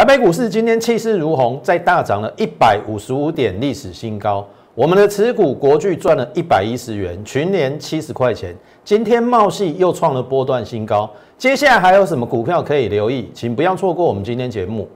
台北股市今天气势如虹，再大涨了一百五十五点，历史新高。我们的持股国巨赚了一百一十元，群联七十块钱。今天茂系又创了波段新高。接下来还有什么股票可以留意？请不要错过我们今天节目。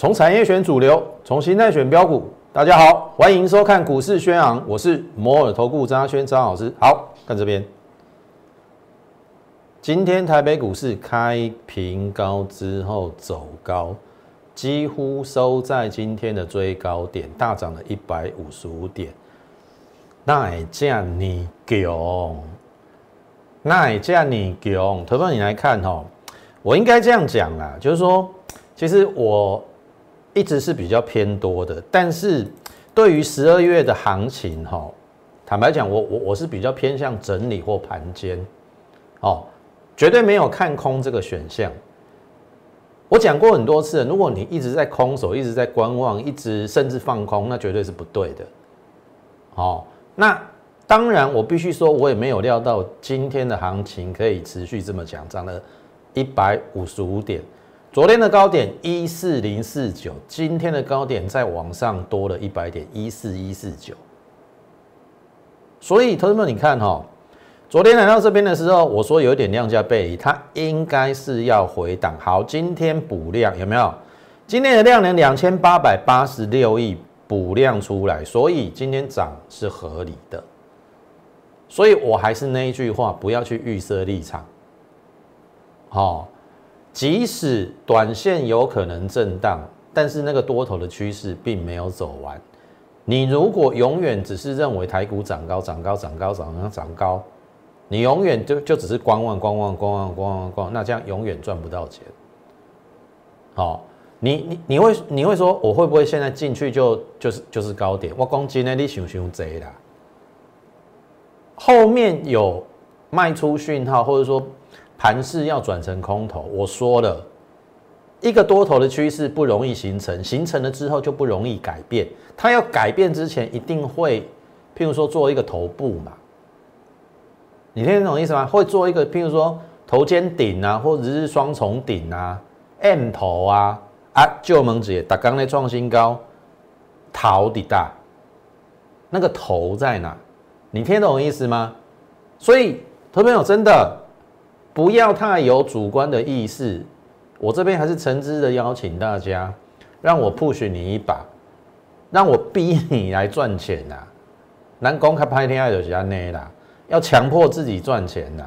从产业选主流，从形态选标股。大家好，欢迎收看股市宣昂，我是摩尔投顾张轩张老师。好看这边，今天台北股市开平高之后走高，几乎收在今天的最高点，大涨了一百五十五点。那也叫你强，那也叫你强。投资你来看哈，我应该这样讲啦，就是说，其实我。一直是比较偏多的，但是对于十二月的行情，哈，坦白讲，我我我是比较偏向整理或盘间，哦，绝对没有看空这个选项。我讲过很多次，如果你一直在空手，一直在观望，一直甚至放空，那绝对是不对的。哦，那当然，我必须说，我也没有料到今天的行情可以持续这么强，涨了一百五十五点。昨天的高点一四零四九，今天的高点在往上多了一百点一四一四九，所以同学们，你看哈，昨天来到这边的时候，我说有点量价背离，它应该是要回档。好，今天补量有没有？今天的量能两千八百八十六亿补量出来，所以今天涨是合理的。所以我还是那一句话，不要去预设立场，好。即使短线有可能震荡，但是那个多头的趋势并没有走完。你如果永远只是认为台股涨高、涨高、涨高、涨高、涨高，你永远就就只是观望、观望、观望、观望、观望，那这样永远赚不到钱。好，你你你会你会说，我会不会现在进去就就是就是高点？我讲今天你想想贼啦，后面有卖出讯号，或者说。盘势要转成空头，我说了一个多头的趋势不容易形成，形成了之后就不容易改变。它要改变之前，一定会譬如说做一个头部嘛，你听得懂意思吗？会做一个譬如说头肩顶啊，或者是双重顶啊，M 头啊啊，旧盟姐打刚才创新高，逃底大，那个头在哪？你听得懂意思吗？所以，投朋友真的。不要太有主观的意识，我这边还是诚挚的邀请大家，让我 push 你一把，让我逼你来赚钱呐！南公开拍天爱就是安内啦，要强迫自己赚钱呐，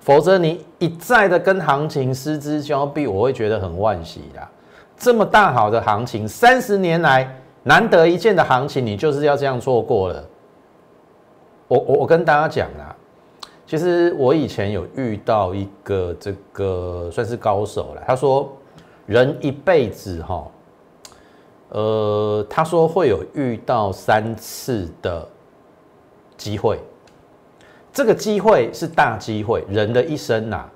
否则你一再的跟行情失之交臂，我会觉得很惋惜啦。这么大好的行情，三十年来难得一见的行情，你就是要这样错过了。我我我跟大家讲啦。其实我以前有遇到一个这个算是高手了，他说人一辈子哈，呃，他说会有遇到三次的机会，这个机会是大机会，人的一生呐，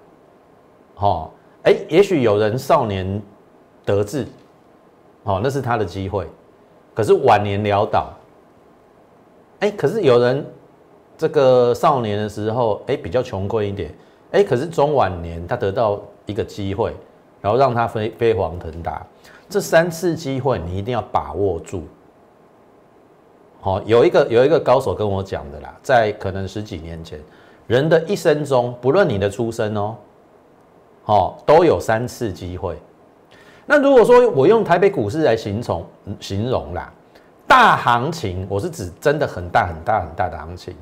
哈，哎，也许有人少年得志，哦，那是他的机会，可是晚年潦倒，哎，可是有人。这个少年的时候，哎，比较穷困一点，哎，可是中晚年他得到一个机会，然后让他飞飞黄腾达。这三次机会你一定要把握住。好，有一个有一个高手跟我讲的啦，在可能十几年前，人的一生中，不论你的出身哦，哦，都有三次机会。那如果说我用台北股市来形容形容啦，大行情，我是指真的很大很大很大的行情。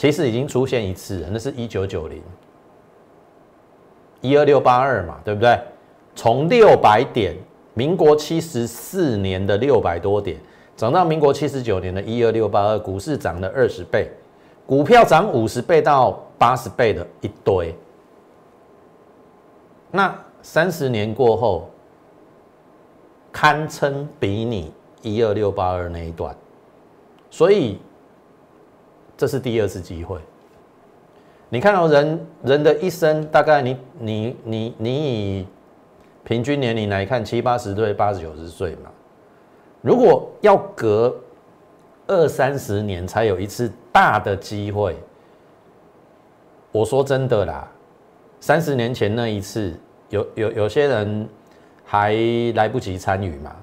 其实已经出现一次了，那是一九九零，一二六八二嘛，对不对？从六百点，民国七十四年的六百多点，涨到民国七十九年的一二六八二，股市涨了二十倍，股票涨五十倍到八十倍的一堆。那三十年过后，堪称比拟一二六八二那一段，所以。这是第二次机会。你看到人人的一生，大概你你你你以平均年龄来看，七八十岁、八十九十岁嘛。如果要隔二三十年才有一次大的机会。我说真的啦，三十年前那一次，有有有些人还来不及参与嘛，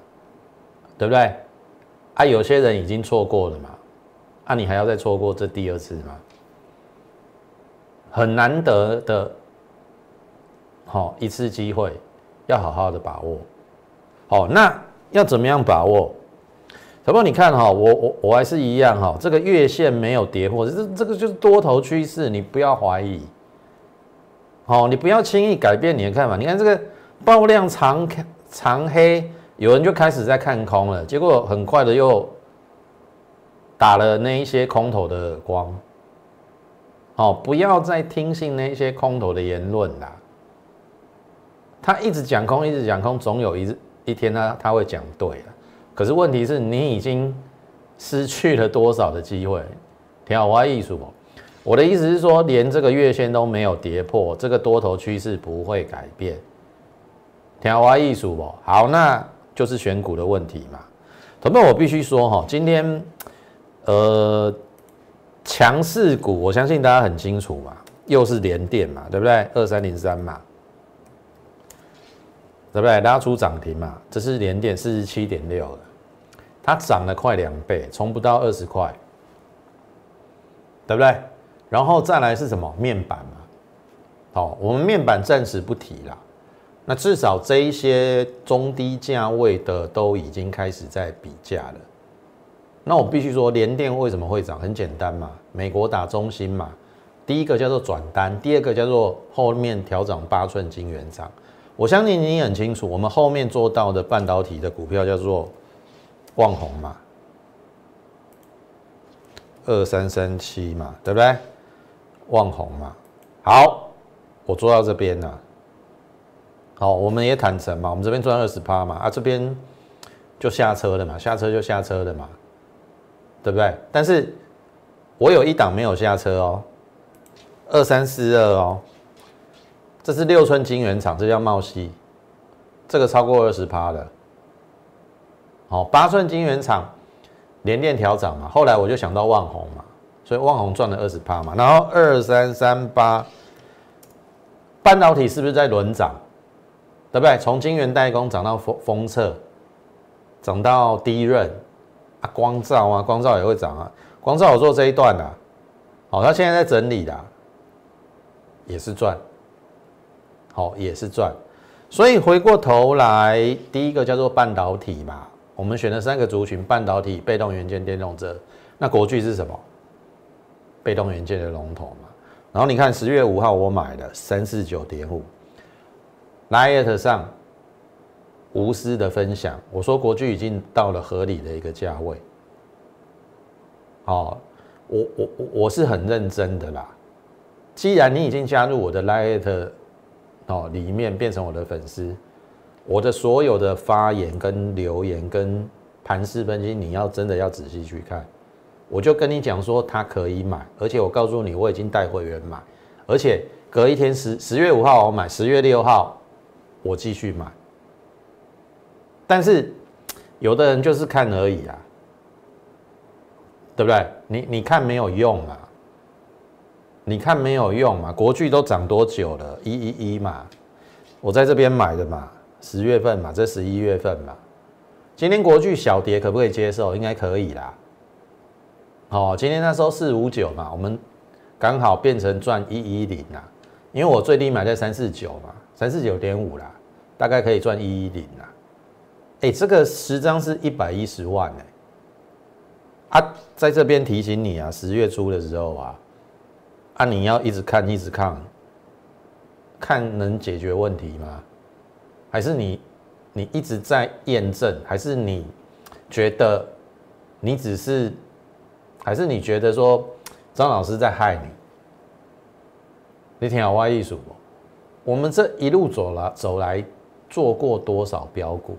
对不对？啊，有些人已经错过了嘛，啊，你还要再错过这第二次吗？很难得的，好一次机会，要好好的把握。好，那要怎么样把握？小朋友，你看哈，我我我还是一样哈，这个月线没有跌破，这这个就是多头趋势，你不要怀疑。好，你不要轻易改变你的看法。你看这个爆量长长黑，有人就开始在看空了，结果很快的又打了那一些空头的耳光。哦，不要再听信那些空头的言论啦。他一直讲空，一直讲空，总有一日一天他他会讲对了。可是问题是你已经失去了多少的机会？挺好，我艺术不？我的意思是说，连这个月线都没有跌破，这个多头趋势不会改变。挺好，我艺术不？好，那就是选股的问题嘛。同学我必须说哈，今天呃强势股，我相信大家很清楚嘛，又是连电嘛，对不对？二三零三嘛。对不对？拉出涨停嘛？这是连电四十七点六的，它涨了快两倍，从不到二十块，对不对？然后再来是什么？面板嘛。好，我们面板暂时不提了。那至少这一些中低价位的都已经开始在比价了。那我必须说，联电为什么会涨？很简单嘛，美国打中心嘛。第一个叫做转单，第二个叫做后面调整八寸晶圆厂。我相信你很清楚，我们后面做到的半导体的股票叫做旺宏嘛，二三三七嘛，对不对？旺宏嘛，好，我做到这边了。好，我们也坦诚嘛，我们这边赚二十趴嘛，啊，这边就下车了嘛，下车就下车了嘛，对不对？但是我有一档没有下车哦，二三四二哦。这是六寸晶圆厂，这叫茂西，这个超过二十趴的。好，八寸晶圆厂连电调涨嘛，后来我就想到万宏嘛，所以万宏赚了二十趴嘛。然后二三三八，半导体是不是在轮涨？对不对？从晶圆代工涨到封封测，涨到低润啊，光照啊，光照也会涨啊。光照我做这一段的，好，他现在在整理的，也是赚。好，也是赚，所以回过头来，第一个叫做半导体嘛，我们选了三个族群：半导体、被动元件、电动车。那国巨是什么？被动元件的龙头嘛。然后你看十月五号我买的三四九点五，Light 上无私的分享，我说国巨已经到了合理的一个价位。好，我我我我是很认真的啦。既然你已经加入我的 Light。哦，里面变成我的粉丝，我的所有的发言跟留言跟盘势分析，你要真的要仔细去看。我就跟你讲说，它可以买，而且我告诉你，我已经带会员买，而且隔一天十十月五号我买，十月六号我继续买。但是有的人就是看而已啊，对不对？你你看没有用啊。你看没有用嘛？国巨都涨多久了？一一一嘛，我在这边买的嘛，十月份嘛，这十一月份嘛。今天国巨小跌可不可以接受？应该可以啦。哦，今天那时候四五九嘛，我们刚好变成赚一一零啦。因为我最低买在三四九嘛，三四九点五啦，大概可以赚一一零啦。哎，这个十张是一百一十万哎。啊，在这边提醒你啊，十月初的时候啊。啊！你要一直看，一直看，看能解决问题吗？还是你，你一直在验证？还是你觉得你只是？还是你觉得说张老师在害你？你听好歪艺术不？我们这一路走来走来，做过多少标股？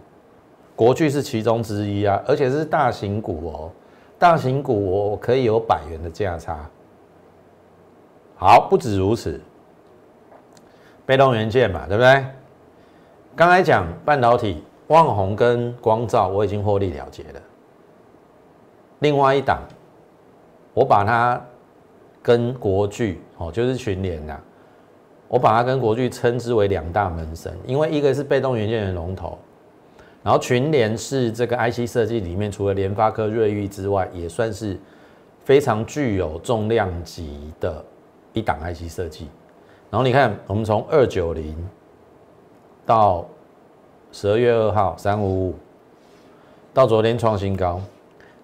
国巨是其中之一啊，而且是大型股哦，大型股我可以有百元的价差。好，不止如此，被动元件嘛，对不对？刚才讲半导体，旺宏跟光照，我已经获利了结了。另外一档，我把它跟国巨哦，就是群联呐，我把它跟国巨称之为两大门神，因为一个是被动元件的龙头，然后群联是这个 IC 设计里面除了联发科、瑞昱之外，也算是非常具有重量级的一档 IC 设计。然后你看，我们从二九零到十二月二号三五五，到昨天创新高。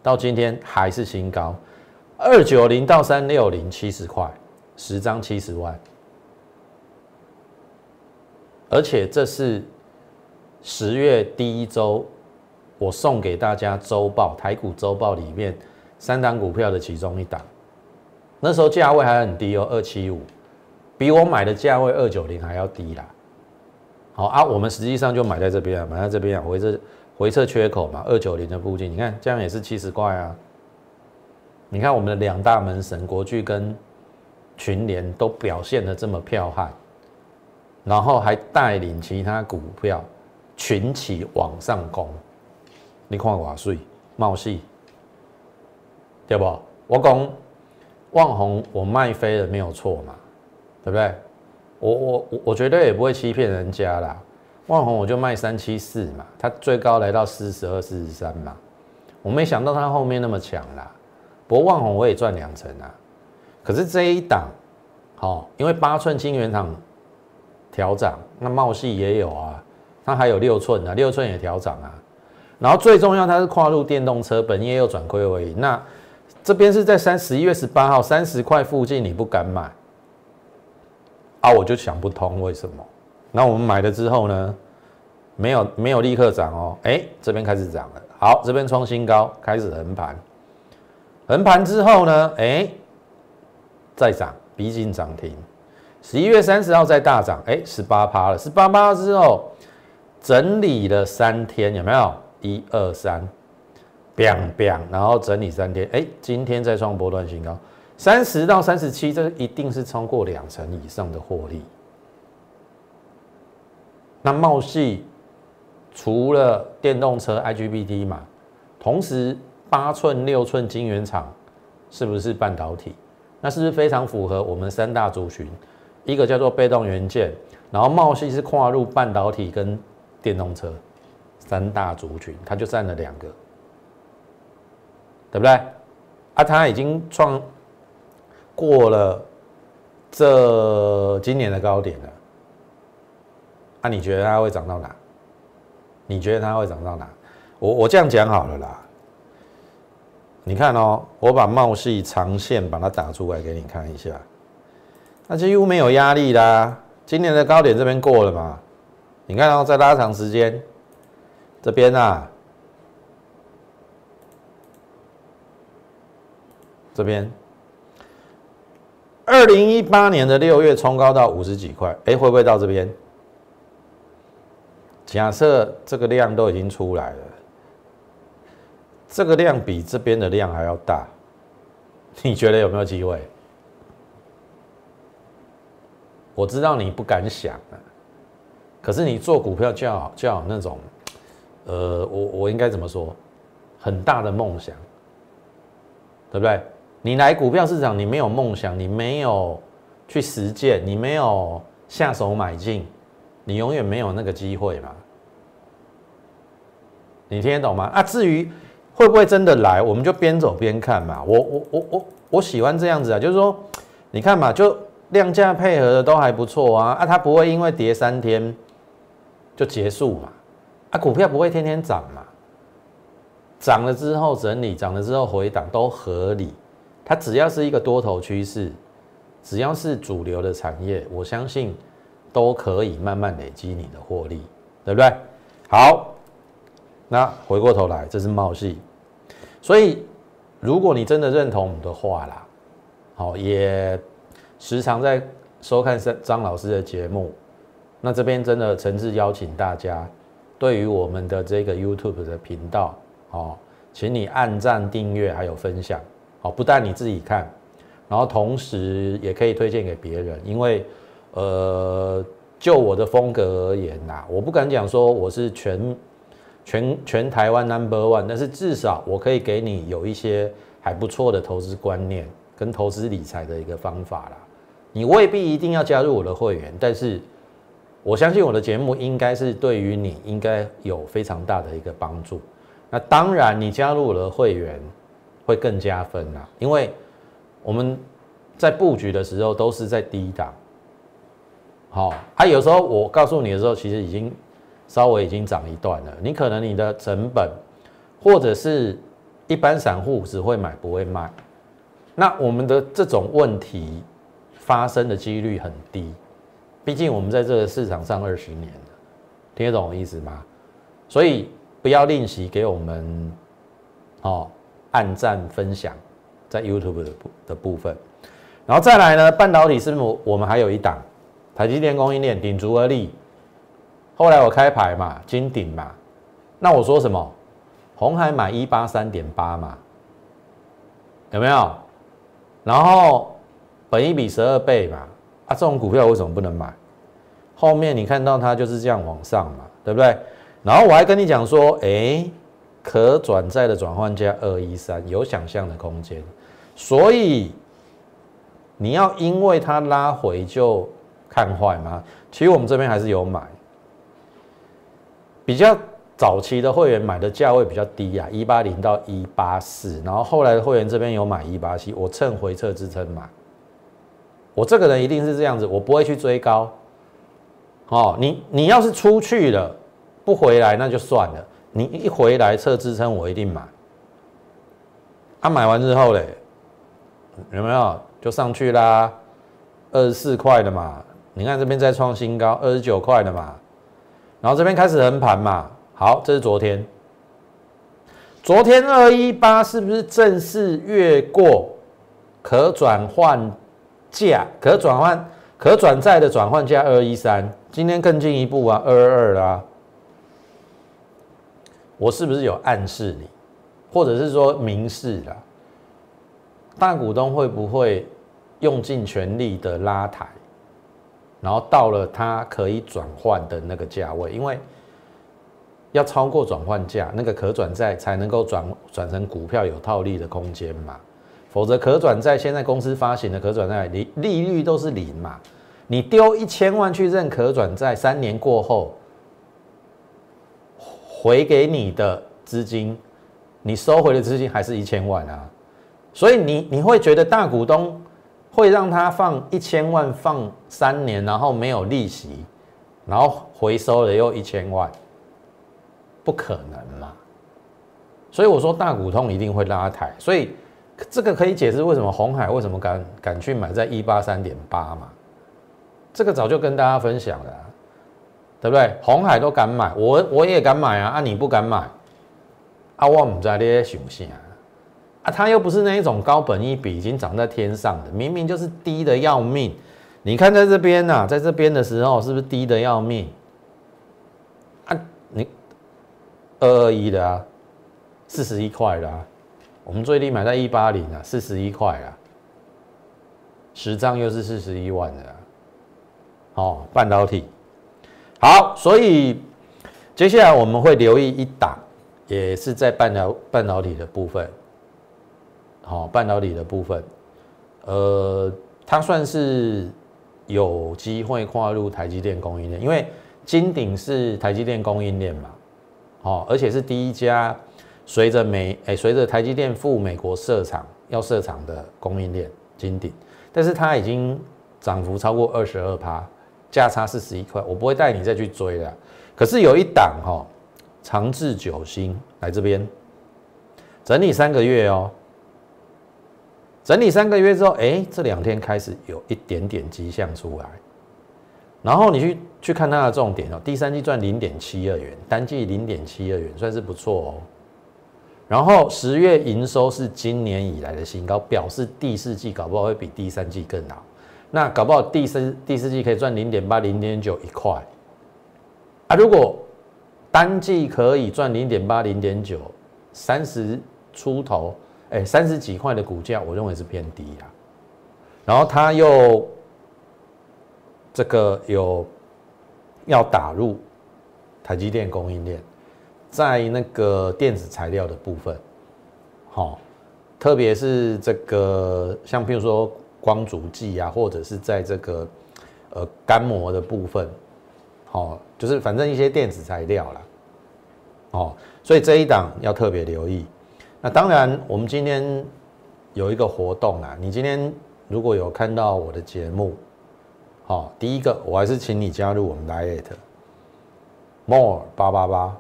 到今天还是新高，二九零到三六零七十块，十张七十万，而且这是十月第一周我送给大家周报台股周报里面三档股票的其中一档，那时候价位还很低哦，二七五，比我买的价位二九零还要低啦。好啊，我们实际上就买在这边啊，买在这边啊，回这。回撤缺口嘛，二九零的附近，你看这样也是七十块啊。你看我们的两大门神国巨跟群联都表现的这么彪悍，然后还带领其他股票群起往上攻。你看瓦税茂系，对不？我讲旺宏我卖飞了没有错嘛，对不对？我我我我绝对也不会欺骗人家啦。万红我就卖三七四嘛，它最高来到四十二、四十三嘛，我没想到它后面那么强啦。不过万红我也赚两成啊。可是这一档，好，因为八寸金圆厂调涨，那茂系也有啊，它还有六寸的，六寸也调涨啊。然后最重要，它是跨入电动车，本业又转亏为盈。那这边是在三十一月十八号三十块附近，你不敢买啊？我就想不通为什么。那我们买了之后呢，没有没有立刻涨哦，哎，这边开始涨了，好，这边创新高，开始横盘，横盘之后呢，哎，再涨，逼近涨停，十一月三十号再大涨，哎，十八趴了，十八趴之后整理了三天，有没有？一二三砰砰然后整理三天，哎，今天再创波段新高，三十到三十七，这一定是超过两成以上的获利。那茂系除了电动车 IGBT 嘛，同时八寸、六寸晶圆厂是不是半导体？那是不是非常符合我们三大族群？一个叫做被动元件，然后茂系是跨入半导体跟电动车三大族群，它就占了两个，对不对？啊，它已经创过了这今年的高点了。那你觉得它会涨到哪？你觉得它会涨到哪？我我这样讲好了啦。你看哦，我把茂系长线把它打出来给你看一下，那几乎没有压力啦。今年的高点这边过了嘛？你看哦，再拉长时间，这边啊，这边，二零一八年的六月冲高到五十几块，哎，会不会到这边？假设这个量都已经出来了，这个量比这边的量还要大，你觉得有没有机会？我知道你不敢想啊，可是你做股票就要就要那种，呃，我我应该怎么说？很大的梦想，对不对？你来股票市场，你没有梦想，你没有去实践，你没有下手买进。你永远没有那个机会嘛？你听得懂吗？啊，至于会不会真的来，我们就边走边看嘛。我我我我我喜欢这样子啊，就是说，你看嘛，就量价配合的都还不错啊。啊，它不会因为跌三天就结束嘛？啊，股票不会天天涨嘛？涨了之后整理，涨了之后回档都合理。它只要是一个多头趋势，只要是主流的产业，我相信。都可以慢慢累积你的获利，对不对？好，那回过头来，这是茂系，所以如果你真的认同我们的话啦，好，也时常在收看张老师的节目，那这边真的诚挚邀请大家，对于我们的这个 YouTube 的频道，哦，请你按赞、订阅还有分享，哦，不但你自己看，然后同时也可以推荐给别人，因为。呃，就我的风格而言呐，我不敢讲说我是全全全台湾 number one，但是至少我可以给你有一些还不错的投资观念跟投资理财的一个方法啦。你未必一定要加入我的会员，但是我相信我的节目应该是对于你应该有非常大的一个帮助。那当然，你加入了会员会更加分啦，因为我们在布局的时候都是在低档。好，啊，有时候我告诉你的时候，其实已经稍微已经涨一段了。你可能你的成本，或者是一般散户只会买不会卖，那我们的这种问题。发生的几率很低，毕竟我们在这个市场上二十年，听得懂我意思吗？所以不要吝惜给我们哦，按赞分享在 YouTube 的部的部分，然后再来呢，半导体是我我们还有一档台积电供应链顶足而立，后来我开牌嘛，金顶嘛，那我说什么？红海买一八三点八嘛，有没有？然后。本一比十二倍嘛，啊，这种股票为什么不能买？后面你看到它就是这样往上嘛，对不对？然后我还跟你讲说，哎，可转债的转换价二一三有想象的空间，所以你要因为它拉回就看坏吗？其实我们这边还是有买，比较早期的会员买的价位比较低啊，一八零到一八四，然后后来的会员这边有买一八七，我趁回撤支撑买。我这个人一定是这样子，我不会去追高。哦，你你要是出去了不回来那就算了，你一回来测支撑我一定买。他买完之后嘞，有没有就上去啦？二十四块的嘛，你看这边再创新高，二十九块的嘛，然后这边开始横盘嘛。好，这是昨天，昨天二一八是不是正式越过可转换？价可转换、可转债的转换价二一三，今天更进一步啊，二二二啦。我是不是有暗示你，或者是说明示啦？大股东会不会用尽全力的拉抬，然后到了它可以转换的那个价位？因为要超过转换价，那个可转债才能够转转成股票有套利的空间嘛。否则，可转债现在公司发行的可转债利利率都是零嘛？你丢一千万去认可转债，三年过后回给你的资金，你收回的资金还是一千万啊？所以你你会觉得大股东会让他放一千万放三年，然后没有利息，然后回收了又一千万，不可能嘛？所以我说大股东一定会拉抬，所以。这个可以解释为什么红海为什么敢敢去买在一八三点八嘛？这个早就跟大家分享了，对不对？红海都敢买，我我也敢买啊！啊，你不敢买，啊，我唔知你在想啥啊？它又不是那一种高本一比已经涨在天上的，明明就是低的要命。你看在这边呐，在这边的时候是不是低的要命？啊，你二二一的啊，四十一块的啊。我们最低买在一八零啊，四十一块啊，十张又是四十一万的，哦，半导体，好，所以接下来我们会留意一档，也是在半导半导体的部分，好，半导体的部分，呃，它算是有机会跨入台积电供应链，因为金鼎是台积电供应链嘛，哦，而且是第一家。随着美诶，随着台积电赴美国设厂要设厂的供应链金鼎，但是它已经涨幅超过二十二趴，价差是十一块，我不会带你再去追了。可是有一档哈，长治久兴来这边整理三个月哦，整理三个月之后，哎，这两天开始有一点点迹象出来，然后你去去看它的重点哦，第三季赚零点七二元，单季零点七二元，算是不错哦。然后十月营收是今年以来的新高，表示第四季搞不好会比第三季更好。那搞不好第四第四季可以赚零点八、零点九一块啊！如果单季可以赚零点八、零点九，三十出头，哎，三十几块的股价，我认为是偏低啊。然后它又这个有要打入台积电供应链。在那个电子材料的部分，好，特别是这个像譬如说光阻剂啊，或者是在这个呃干膜的部分，好，就是反正一些电子材料啦，哦，所以这一档要特别留意。那当然，我们今天有一个活动啊，你今天如果有看到我的节目，好，第一个我还是请你加入我们 Lite More 八八八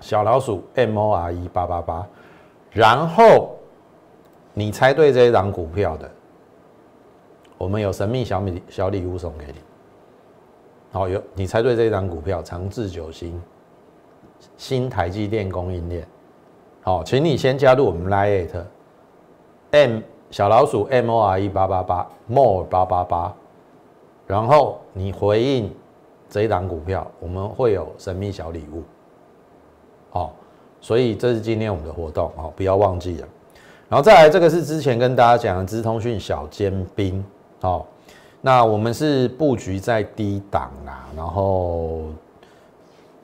小老鼠 M O R E 八八八，然后你猜对这一档股票的，我们有神秘小米小礼物送给你。好，有你猜对这一档股票，长治久兴，新台积电供应链。好，请你先加入我们 Lite M 小老鼠 M O R E 八八八 More 八八八，然后你回应这一档股票，我们会有神秘小礼物。好，所以这是今天我们的活动哦，不要忘记了。然后再来，这个是之前跟大家讲的资通讯小尖兵。好，那我们是布局在低档啦，然后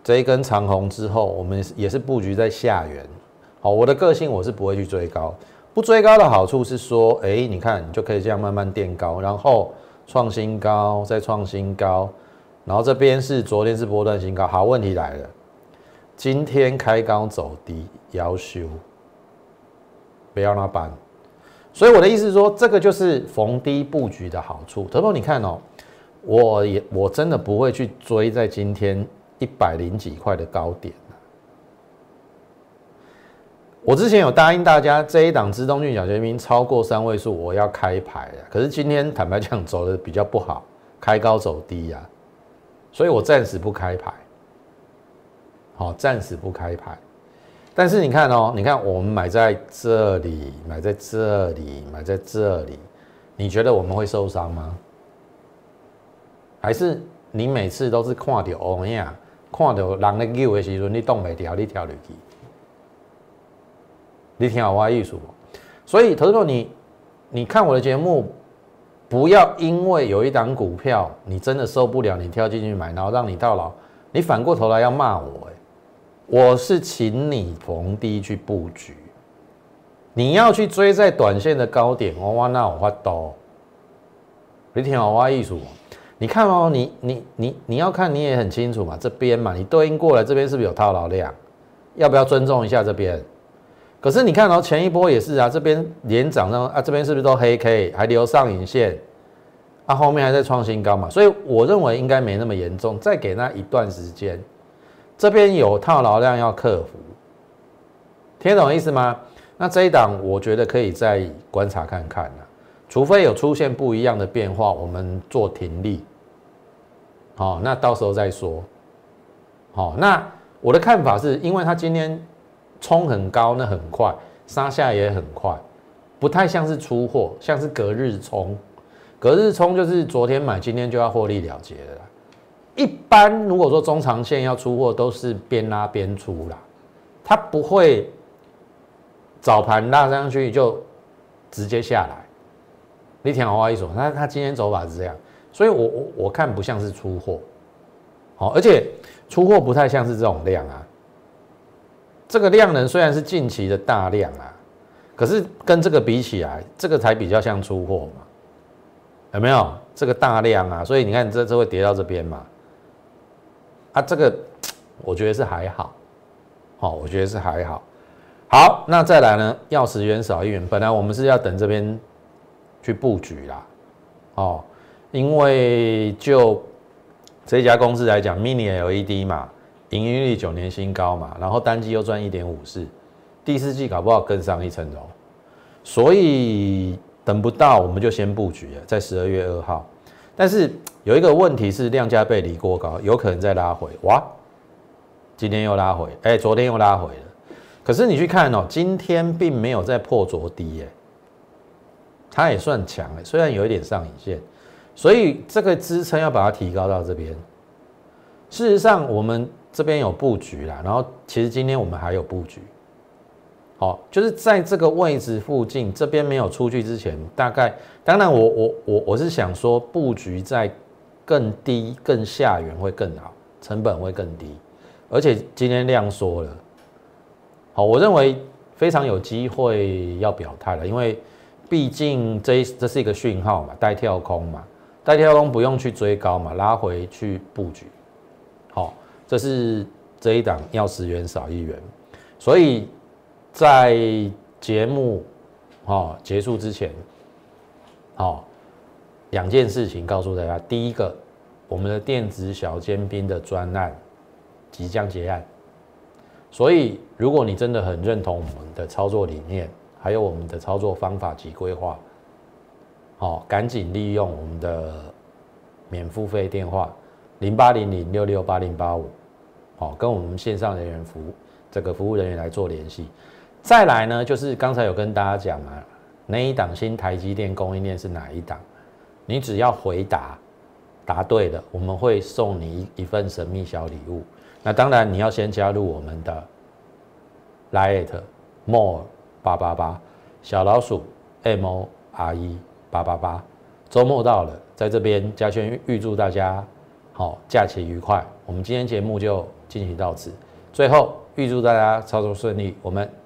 这一根长红之后，我们也是布局在下缘。好，我的个性我是不会去追高，不追高的好处是说，哎，你看你就可以这样慢慢垫高，然后创新高，再创新高，然后这边是昨天是波段新高。好，问题来了，今天开高走低，要修，不要那板。所以我的意思是说，这个就是逢低布局的好处。德波，你看哦，我也我真的不会去追在今天一百零几块的高点。我之前有答应大家，这一档自动骏小尖兵超过三位数，我要开牌了。可是今天坦白讲，走的比较不好，开高走低呀，所以我暂时不开牌。好，暂时不开牌。但是你看哦，你看我们买在这里，买在这里，买在这里，你觉得我们会受伤吗？还是你每次都是看到哦呀，看到人咧叫的时候，你动没掉，你跳入去？你听好我艺术，所以投资你你看我的节目，不要因为有一档股票你真的受不了，你跳进去买，然后让你到老，你反过头来要骂我，哎，我是请你逢低去布局，你要去追在短线的高点，哇哇那我发抖。你听好我艺术，你看哦，你你你你要看你也很清楚嘛，这边嘛，你对应过来这边是不是有套牢量？要不要尊重一下这边？可是你看哦，前一波也是啊，这边连涨上啊，这边是不是都黑 K，还留上影线，啊，后面还在创新高嘛，所以我认为应该没那么严重，再给那一段时间，这边有套牢量要克服，听懂意思吗？那这一档我觉得可以再观察看看了，除非有出现不一样的变化，我们做停利，好，那到时候再说，好，那我的看法是因为它今天。冲很高，那很快，杀下也很快，不太像是出货，像是隔日冲。隔日冲就是昨天买，今天就要获利了结了。一般如果说中长线要出货，都是边拉边出啦，它不会早盘拉上去就直接下来。你听好话一说，那他今天走法是这样，所以我我我看不像是出货，好，而且出货不太像是这种量啊。这个量能虽然是近期的大量啊，可是跟这个比起来，这个才比较像出货嘛，有没有？这个大量啊，所以你看这这会跌到这边嘛，啊，这个我觉得是还好，好，我觉得是还好。好，那再来呢？要十元少一元，本来我们是要等这边去布局啦，哦，因为就这家公司来讲，Mini LED 嘛。盈利率九年新高嘛，然后单季又赚一点五四，第四季搞不好更上一层楼，所以等不到我们就先布局了，在十二月二号。但是有一个问题是量价背离过高，有可能再拉回。哇，今天又拉回，哎，昨天又拉回了。可是你去看哦，今天并没有在破昨低，哎，它也算强哎，虽然有一点上影线，所以这个支撑要把它提高到这边。事实上，我们。这边有布局啦，然后其实今天我们还有布局，好，就是在这个位置附近，这边没有出去之前，大概当然我我我我是想说布局在更低更下缘会更好，成本会更低，而且今天量缩了，好，我认为非常有机会要表态了，因为毕竟这这是一个讯号嘛，带跳空嘛，带跳空不用去追高嘛，拉回去布局，好，这是这一档要十元少一元，所以在节目哦结束之前，哦，两件事情告诉大家，第一个，我们的电子小尖兵的专案。即将结案，所以如果你真的很认同我们的操作理念，还有我们的操作方法及规划，好，赶紧利用我们的免付费电话零八零零六六八零八五，好，跟我们线上人员服务这个服务人员来做联系。再来呢，就是刚才有跟大家讲啊，那一档新台积电供应链是哪一档？你只要回答答对了，我们会送你一份神秘小礼物。那当然，你要先加入我们的 l i t More 八八八小老鼠 M O R E 八八八。周末到了，在这边嘉轩预祝大家好假期愉快。我们今天节目就进行到此，最后预祝大家操作顺利。我们